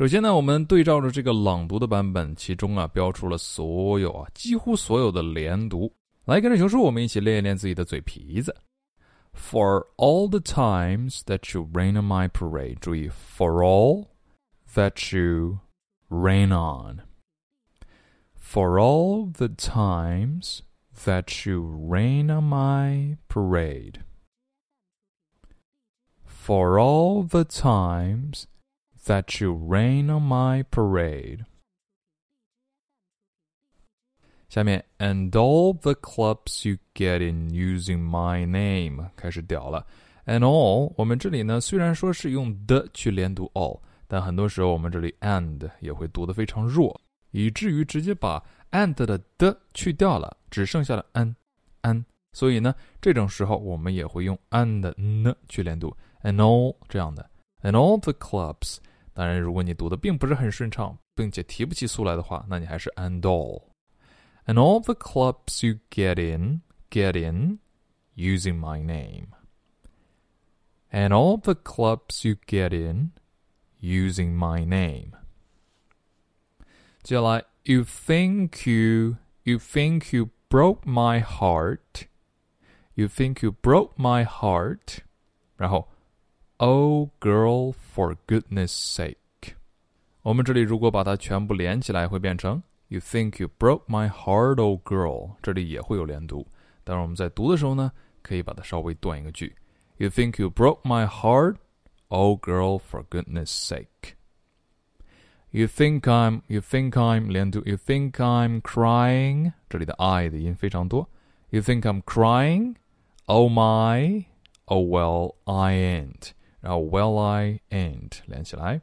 首先呢，我们对照着这个朗读的版本，其中啊标出了所有啊几乎所有的连读。来，跟着熊叔，我们一起练一练自己的嘴皮子。For all the times that you rain on my parade，注意，for all that you rain on。For all the times that you rain on my parade. For all the times that you rain on my parade. 下面，and all the clubs you get in using my name 开始屌了。and all 我们这里呢，虽然说是用的去连读 all，但很多时候我们这里 and 也会读得非常弱，以至于直接把 and 的的去掉了，只剩下了 an an。所以呢，这种时候我们也会用 and 的呢去连读 and all 这样的 and all the clubs。 当然，如果你读的并不是很顺畅，并且提不起速来的话，那你还是 and all。and all the clubs you get in, get in using my name. And all the clubs you get in using my name. 接下来, you think you, you think you broke my heart. You think you broke my heart. 然后, oh girl, for goodness sake. 我们这里如果把它全部连起来，会变成 You think you broke my heart, old girl？这里也会有连读，当然我们在读的时候呢，可以把它稍微断一个句。You think you broke my heart, old girl? For goodness sake! You think I'm, you think I'm 连读。You think I'm crying？这里的 I 的音非常多。You think I'm crying? Oh my! Oh well, I ain't. 然后 well I ain't 连起来。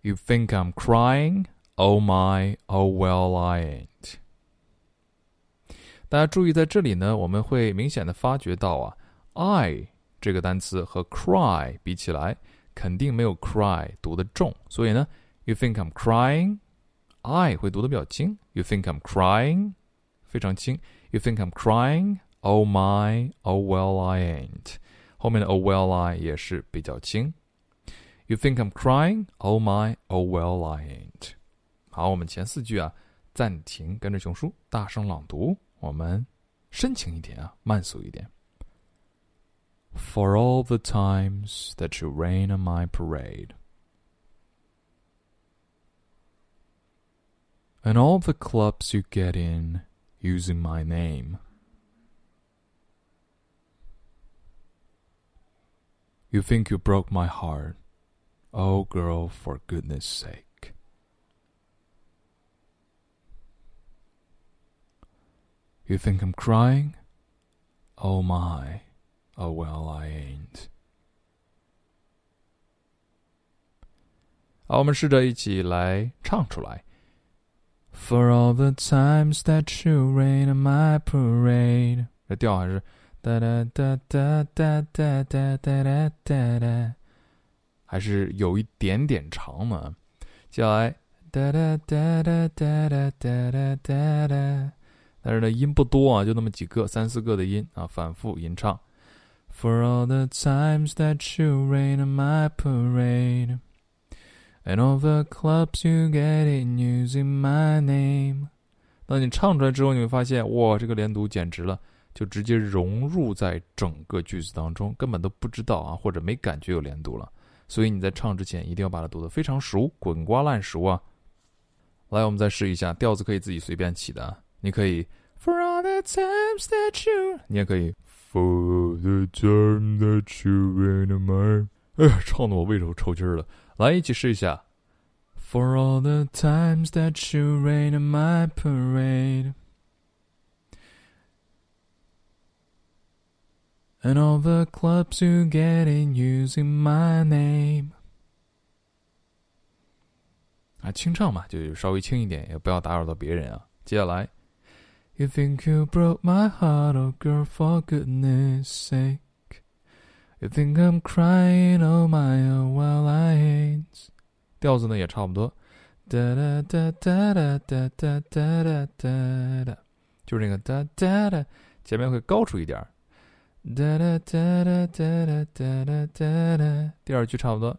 You think I'm crying? Oh my, oh well, I ain't。大家注意，在这里呢，我们会明显的发觉到啊，I 这个单词和 cry 比起来，肯定没有 cry 读的重。所以呢，You think I'm crying？I 会读的比较轻。You think I'm crying？非常轻。You think I'm crying？Oh my, oh well, I ain't。 后面的 oh well, I 也是比较轻。You think I'm crying？Oh my, oh well, I ain't。好，我们前四句啊，暂停，跟着熊叔大声朗读。我们深情一点啊，慢速一点。For all the times that you rain on my parade, and all the clubs you get in using my name. You think you broke my heart. Oh, girl, for goodness sake. You think I'm crying? Oh my, oh well, I ain't. 好，我们试着一起来唱出来。For all the times that you rain on my parade，这调还是 哒哒哒哒哒哒哒哒哒哒，还是有一点点长嘛。接下来哒哒哒哒哒哒哒哒哒。但是呢，音不多啊，就那么几个，三四个的音啊，反复吟唱。For all the times that you rain on my parade, and all the clubs you get in using my name。当你唱出来之后，你会发现，哇，这个连读简直了，就直接融入在整个句子当中，根本都不知道啊，或者没感觉有连读了。所以你在唱之前，一定要把它读得非常熟，滚瓜烂熟啊。来，我们再试一下，调子可以自己随便起的。你可以 For all the times that you，你也可以 For the time that you rain on my，哎呀，唱的我胃都抽筋了。来，一起试一下。For all the times that you rain on my parade。And all the clubs you get in using my name。啊，清唱嘛，就稍微轻一点，也不要打扰到别人啊。接下来。You think you broke my heart, oh girl, for goodness sake. You think I'm crying, oh my, oh well I ain't. 调子呢也差不多，哒哒哒哒哒哒哒哒哒哒哒，就是那个哒哒哒，前面会高出一点儿， 哒哒哒哒哒哒哒哒哒。第二句差不多。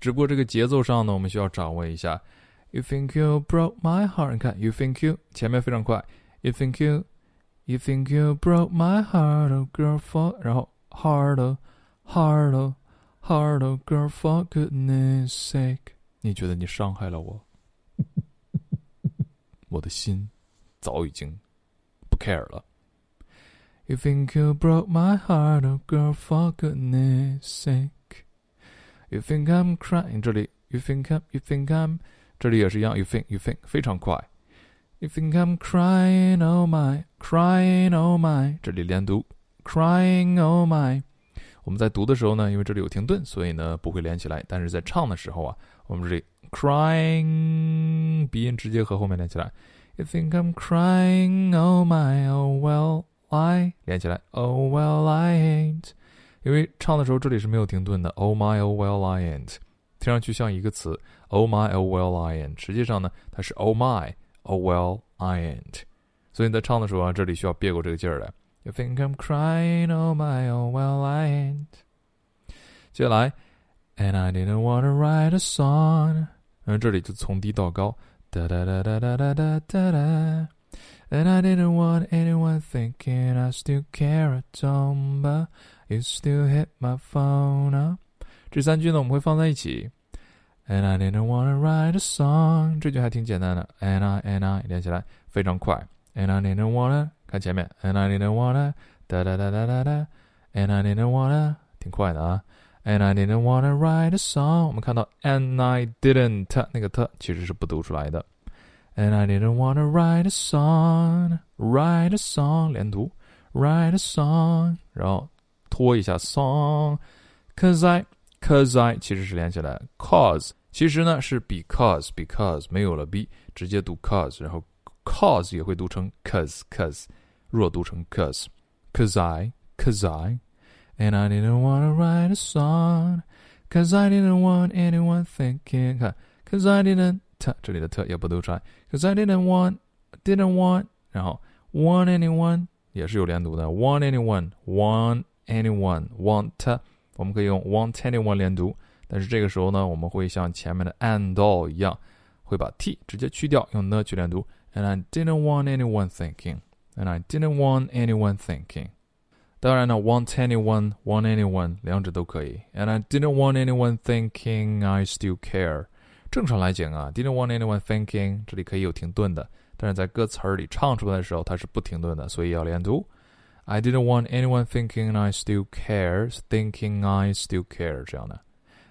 只不过这个节奏上呢，我们需要掌握一下。You think you broke my heart？你看，You think you 前面非常快。You think you，You think you broke my heart，oh girl for，然后 heart，heart，heart，oh girl for goodness sake，你觉得你伤害了我？我的心早已经不 care 了。 You think you broke my heart, oh girl, for goodness sake. You think I'm crying？这里 You think I'm, You think I'm，这里也是一样。You think, You think，非常快。You think I'm crying, oh my, crying, oh my，这里连读，crying, oh my。我们在读的时候呢，因为这里有停顿，所以呢不会连起来。但是在唱的时候啊，我们这里 crying 鼻音直接和后面连起来。You think I'm crying, oh my, oh well, I 连起来，Oh well I ain't。因为唱的时候这里是没有停顿的，Oh my, oh well I ain't，听上去像一个词，Oh my, oh well I ain't。实际上呢，它是 Oh my, oh well I ain't。所以你在唱的时候啊，这里需要别过这个劲儿来。You think I'm crying, oh my, oh well I ain't。接下来，And I didn't want to write a song。然后这里就从低到高，哒哒哒哒哒哒哒哒哒。 And I didn't want anyone thinking I still care a ton, but you still hit my phone up。这三句呢我们会放在一起。And I didn't want to write a song，这句还挺简单的。And I and I 连起来非常快。And I didn't wanna 看前面。And I didn't wanna 哒哒哒哒哒哒。And I didn't wanna 挺快的啊。And I didn't wanna write a song。我们看到 and I didn't 那个 t 其实是不读出来的。 And I didn't wanna write a song, write a song 连读，write a song，然后拖一下 song，cause I cause I 其实是连起来，cause 其实呢是 because because 没有了 b 直接读 cause，然后 cause 也会读成 cause cause，弱读成 cause cause I cause I。and I didn't want to write a song, cause I didn't want anyone thinking. Cause I didn't 这里的特也不读出来，cause I didn't want didn't want，然后 want anyone 也是有连读的，want anyone want anyone want，我们可以用 want anyone 连读，但是这个时候呢，我们会像前面的 and all 一样，会把 t 直接去掉，用呢去连读。And I didn't want anyone thinking. And I didn't want anyone thinking. 当然呢，want anyone, want anyone，两者都可以。And I didn't want anyone thinking I still care。 正常来讲啊，didn't want anyone thinking，这里可以有停顿的，但是在歌词儿里唱出来的时候，它是不停顿的，所以要连读。I didn't want anyone thinking I still care, thinking I still care 这样的。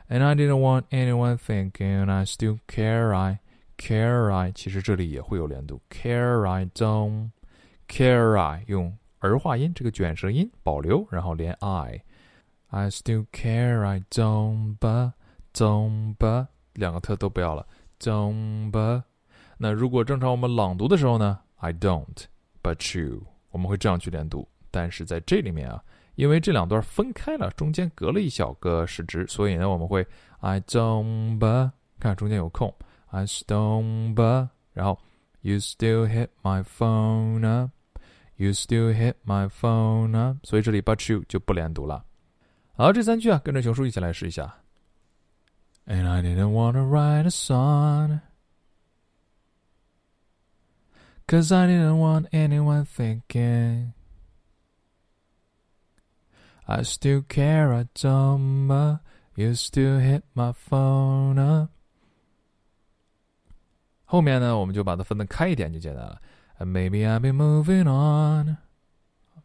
And I didn't want anyone thinking I still care, I care I，其实这里也会有连读，care I don't care I 用。儿化音这个卷舌音保留，然后连 I。I still care, I don't, but don't, but 两个特都不要了，Don't。那如果正常我们朗读的时候呢？I don't, but you，我们会这样去连读。但是在这里面啊，因为这两段分开了，中间隔了一小个时值，所以呢，我们会 I don't, 看中间有空，I don't 然后 You still hit my phone up。You still hit my phone up，，所以这里 but you 就不连读了。好，这三句啊，跟着熊叔一起来试一下。And I didn't want to write a song. Cause I didn't want anyone thinking I still care a ton, but you still hit my phone up. 后面呢，我们就把它分得开一点就简单了。And maybe I'll be moving on.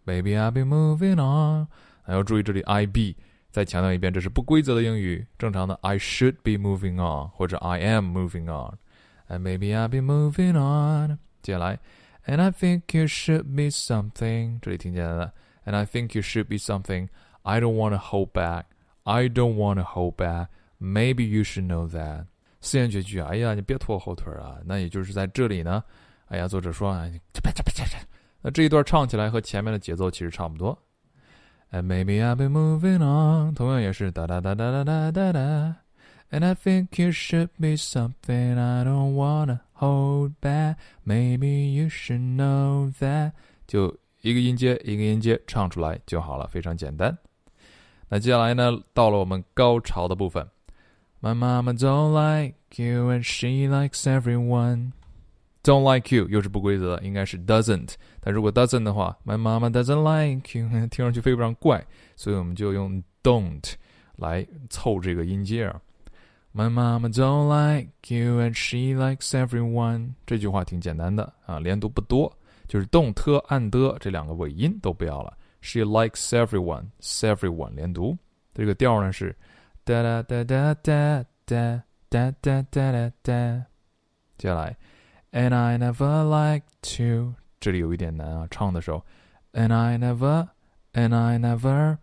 Maybe I'll be moving on. 还要注意这里 I be， 再强调一遍，这是不规则的英语。正常的 I should be moving on 或者 I am moving on。And maybe I'll be moving on。接下来，And I think you should be something。这里挺简单的。And I think you should be something. I don't want to hold back. I don't want to hold back. Maybe you should know that. 四言绝句，哎呀，你别拖后腿啊！那也就是在这里呢。哎呀，作者说啊，这这这这这，那这一段唱起来和前面的节奏其实差不多。 And maybe I'll be moving on，同样也是哒哒哒哒哒哒哒哒。And I think you should be something I don't wanna hold back. Maybe you should know that。就一个音阶一个音阶唱出来就好了，非常简单。那接下来呢，到了我们高潮的部分。 My mama don't like you and she likes everyone. Don't like you 又是不规则的，应该是 doesn't。但如果 doesn't 的话，My mama doesn't like you，听上去非常怪，所以我们就用 don't 来凑这个音阶啊。My mama don't like you and she likes everyone。这句话挺简单的啊，连读不多，就是动特按的这两个尾音都不要了。She likes everyone，everyone 连读。这个调呢是哒哒哒哒哒哒哒哒哒哒哒。接下来 And I never like to，这里有一点难啊，唱的时候。And I never, and I never，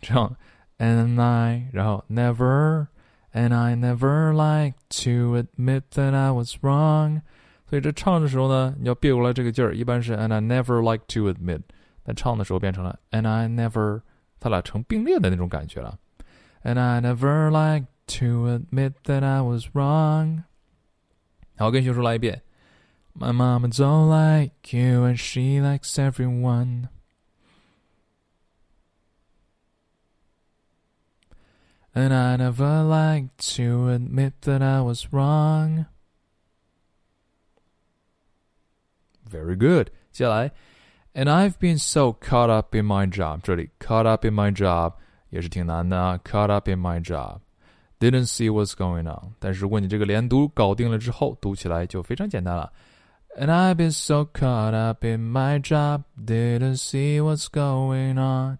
这样，and I，然后 never。And I never like to admit that I was wrong。所以这唱的时候呢，你要别过来这个劲儿，一般是 And I never like to admit。但唱的时候变成了 And I never，它俩成并列的那种感觉了。And I never like to admit that I was wrong。好，跟熊叔来一遍。My mama don't like you and she likes everyone. And I never like to admit that I was wrong. Very good. 接下来 and I've been so caught up in my job，这里 caught up in my job 也是挺难的啊，caught up in my job，didn't see what's going on。但是如果你这个连读搞定了之后，读起来就非常简单了。 And I've been so caught up in my job, didn't see what's going on。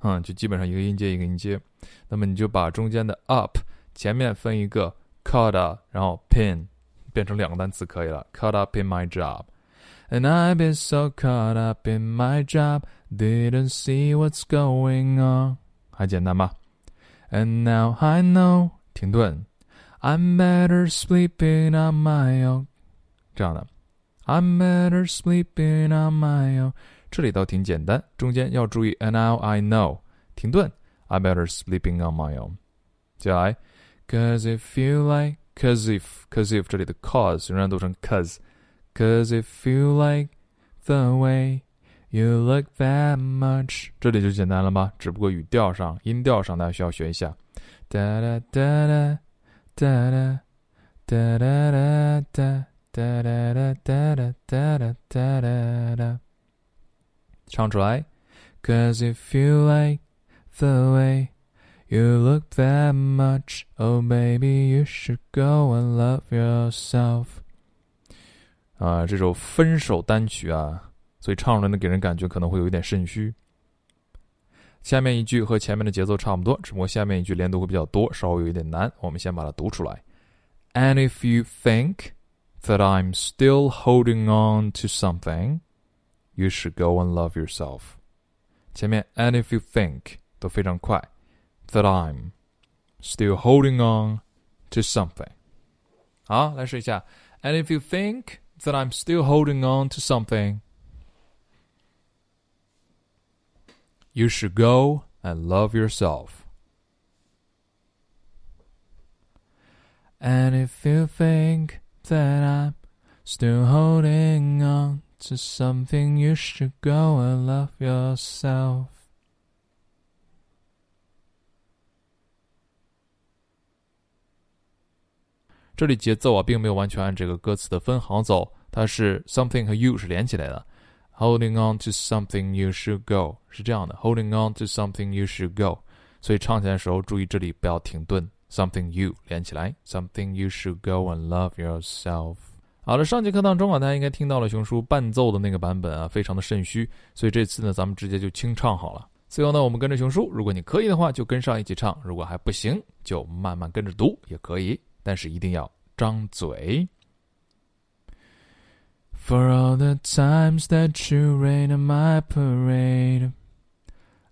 嗯，就基本上一个音阶一个音阶。那么你就把中间的 up 前面分一个 caught up，然后 pin 变成两个单词可以了。Caught up in my job。And I've been so caught up in my job, didn't see what's going on. 还简单吧？And now I know，停顿，I'm better sleeping on my own。这样的 ，I'm better sleeping on my own。这里倒挺简单，中间要注意，And now I know，停顿，I'm better sleeping on my own。接下来，Cause if you like，cause if，cause if 这里的 cause 仍然读成 cause。Cause if you like the way you look that much，这里就简单了吧？只不过语调上、音调上，大家需要学一下。哒哒哒哒哒哒哒哒哒哒 哒哒哒哒哒哒哒哒哒。唱出来。Cause if you like the way you look that much, oh baby, you should go and love yourself. 啊，这首分手单曲啊，所以唱出来呢，给人感觉可能会有一点肾虚。下面一句和前面的节奏差不多，只不过下面一句连读会比较多，稍微有一点难。我们先把它读出来。And if you think that I'm still holding on to something, you should go and love yourself。前面 and if you think 都非常快，that I'm still holding on to something。好，来试一下。And if you think that I'm still holding on to something. You should go and love yourself. And if you think that I'm still holding on to something, you should go and love yourself. 这里节奏啊，并没有完全按这个歌词的分行走，它是 something 和 you 是连起来的。Holding on to something you should go 是这样的，Holding on to something you should go，所以唱起来的时候注意这里不要停顿 ，something you 连起来，something you should go and love yourself。好了，上节课当中啊，大家应该听到了熊叔伴奏的那个版本啊，非常的肾虚，所以这次呢，咱们直接就清唱好了。最后呢，我们跟着熊叔，如果你可以的话，就跟上一起唱；如果还不行，就慢慢跟着读也可以。但是一定要张嘴。For all the times that you rain on my parade,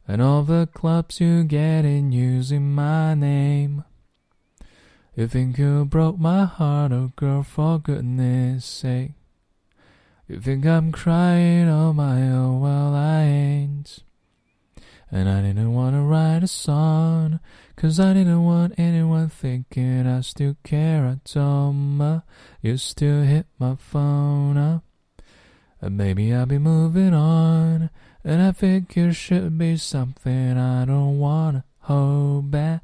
and all the clubs you get in using my name. You think you broke my heart, oh girl, for goodness sake. You think I'm crying on my own, well I ain't. And I didn't want to write a song, cause I didn't want anyone thinking I still care. I told you still hit my phone up. And maybe I'll be moving on. And I figure should be something I don't wanna hold back.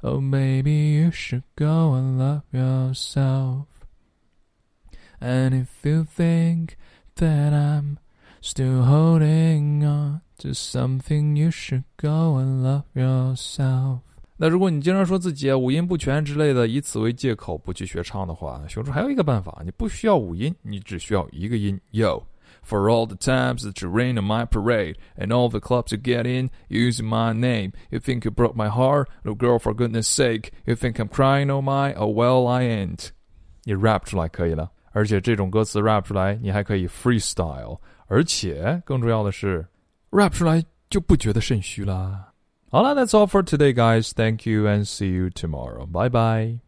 Oh, baby, you should go and love yourself. And if you think that I'm still holding on to something, you should go and love yourself. 那如果你经常说自己啊五音不全之类的，以此为借口不去学唱的话，熊叔还有一个办法，你不需要五音，你只需要一个音，yo。For all the times that you rain on my parade, and all the clubs you get in using my name, you think you broke my heart, little girl. For goodness sake, you think I'm crying? Oh my, oh well I ain't. 你 rap 出来可以了，而且这种歌词 rap 出来，你还可以 freestyle，而且更重要的是，rap 出来就不觉得肾虚啦。好了，That's all for today, guys. Thank you and see you tomorrow. Bye bye.